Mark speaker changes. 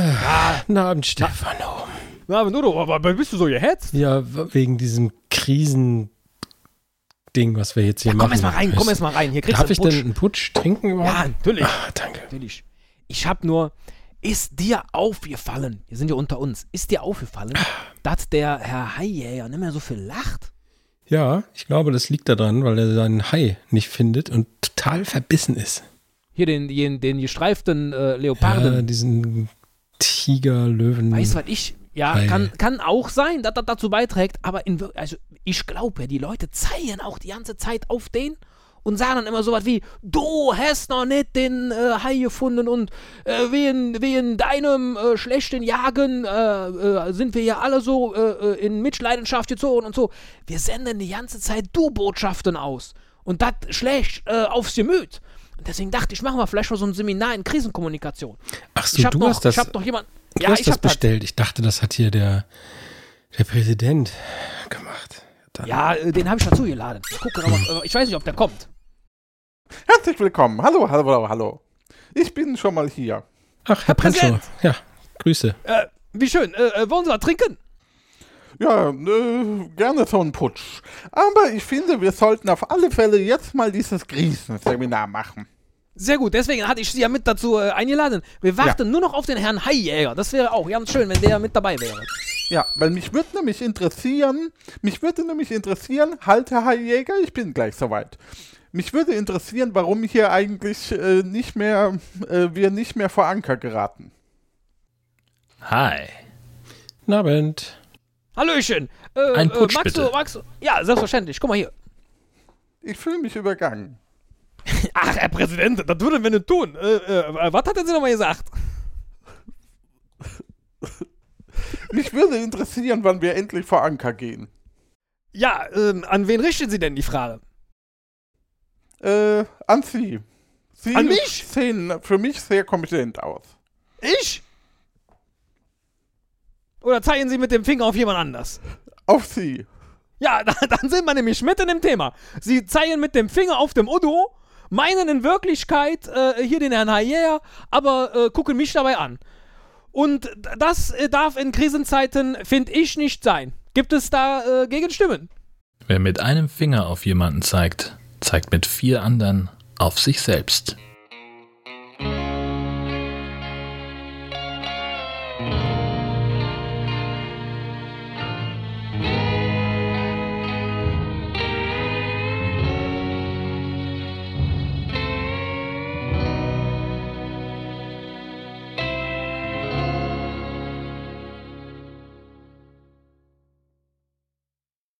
Speaker 1: Guten Abend, Stefano.
Speaker 2: Na, aber Nudo, aber bist du so gehetzt?
Speaker 1: Ja, wegen diesem Krisen-Ding, was wir jetzt hier
Speaker 2: Ja,
Speaker 1: machen.
Speaker 2: komm erst mal rein, komm erst mal rein. Hier kriegst
Speaker 1: Darf ich
Speaker 2: einen
Speaker 1: denn einen Putsch trinken überhaupt?
Speaker 2: Ja, natürlich.
Speaker 1: Ah, danke.
Speaker 2: Natürlich. Ich hab nur, ist dir aufgefallen, wir sind ja unter uns, ist dir aufgefallen, dass der Herr Haijäger nicht mehr so viel lacht?
Speaker 1: Ja, ich glaube, das liegt daran, weil er seinen Hai nicht findet und total verbissen ist.
Speaker 2: Hier den, den, den gestreiften äh,
Speaker 1: Ja,
Speaker 2: Leoparden.
Speaker 1: diesen Tiger, Löwen.
Speaker 2: weißt du, was ich, ja, kann, kann auch sein, dass das dazu beiträgt, aber in, also ich glaube, ja, die Leute zeigen auch die ganze Zeit auf den und sagen dann immer so was wie, du hast noch nicht den äh, Hai gefunden und äh, wegen, wegen deinem äh, schlechten Jagen äh, äh, sind wir ja alle so äh, in Mitleidenschaft gezogen und so. Wir senden die ganze Zeit Du-Botschaften aus und das äh, aufs Gemüt. Und deswegen dachte ich, machen wir vielleicht mal so ein Seminar in Krisenkommunikation.
Speaker 1: Ach so,
Speaker 2: Ich hab
Speaker 1: du
Speaker 2: noch,
Speaker 1: hast das,
Speaker 2: ich hab noch jemand.
Speaker 1: Du
Speaker 2: Ja,
Speaker 1: hast
Speaker 2: ich
Speaker 1: das
Speaker 2: hab das.
Speaker 1: bestellt. Ich dachte, das hat hier der, der Präsident gemacht. Dann-
Speaker 2: Ja, äh, den habe ich dazu geladen. Ich gucke aber, äh, ich weiß nicht, ob der kommt.
Speaker 3: Herzlich willkommen. Hallo, hallo, hallo, hallo. Ich bin schon mal hier.
Speaker 1: Ach, Herr.
Speaker 2: Präsident.
Speaker 1: Ja, Grüße.
Speaker 2: Äh, wie schön. Äh, äh, wollen Sie was trinken?
Speaker 3: Ja, äh, gerne so ein Putsch. Aber ich finde, wir sollten auf alle Fälle jetzt mal dieses Krisenseminar machen.
Speaker 2: Sehr gut, deswegen hatte ich Sie ja mit dazu äh, eingeladen. Wir warten nur noch auf den Herrn Haijäger. Das wäre auch ganz schön, wenn der mit dabei wäre.
Speaker 3: Ja, weil mich würde nämlich interessieren, mich würde nämlich interessieren, halt Herr Jäger, ich bin gleich soweit. Mich würde interessieren, warum hier eigentlich äh, nicht mehr, äh, wir nicht mehr vor Anker geraten.
Speaker 4: Hi.
Speaker 1: Guten Abend.
Speaker 2: Hallöchen. Äh,
Speaker 4: Ein
Speaker 2: äh,
Speaker 4: Putsch,
Speaker 2: magst
Speaker 4: bitte.
Speaker 2: Du, magst du? Ja, selbstverständlich. Guck mal hier.
Speaker 3: Ich fühle mich übergangen.
Speaker 2: Ach, Herr Präsident, das würden wir nicht tun. Äh, äh, was hat er Sie nochmal gesagt?
Speaker 3: Mich würde interessieren, wann wir endlich vor Anker gehen.
Speaker 2: Ja, ähm, an wen richten Sie denn die Frage?
Speaker 3: Äh, an Sie. Sie
Speaker 2: An mich?
Speaker 3: sehen für mich sehr kompetent aus.
Speaker 2: Ich? Oder zeigen Sie mit dem Finger auf jemand anders?
Speaker 3: Auf Sie.
Speaker 2: Ja, da- dann sind wir nämlich mitten im Thema. Sie zeigen mit dem Finger auf dem Udo, meinen in Wirklichkeit äh, hier den Herrn Hayer, aber äh, gucken mich dabei an. Und das äh, darf in Krisenzeiten, finde ich, nicht sein. Gibt es da äh, Gegenstimmen?
Speaker 4: Wer mit einem Finger auf jemanden zeigt, zeigt mit vier anderen auf sich selbst.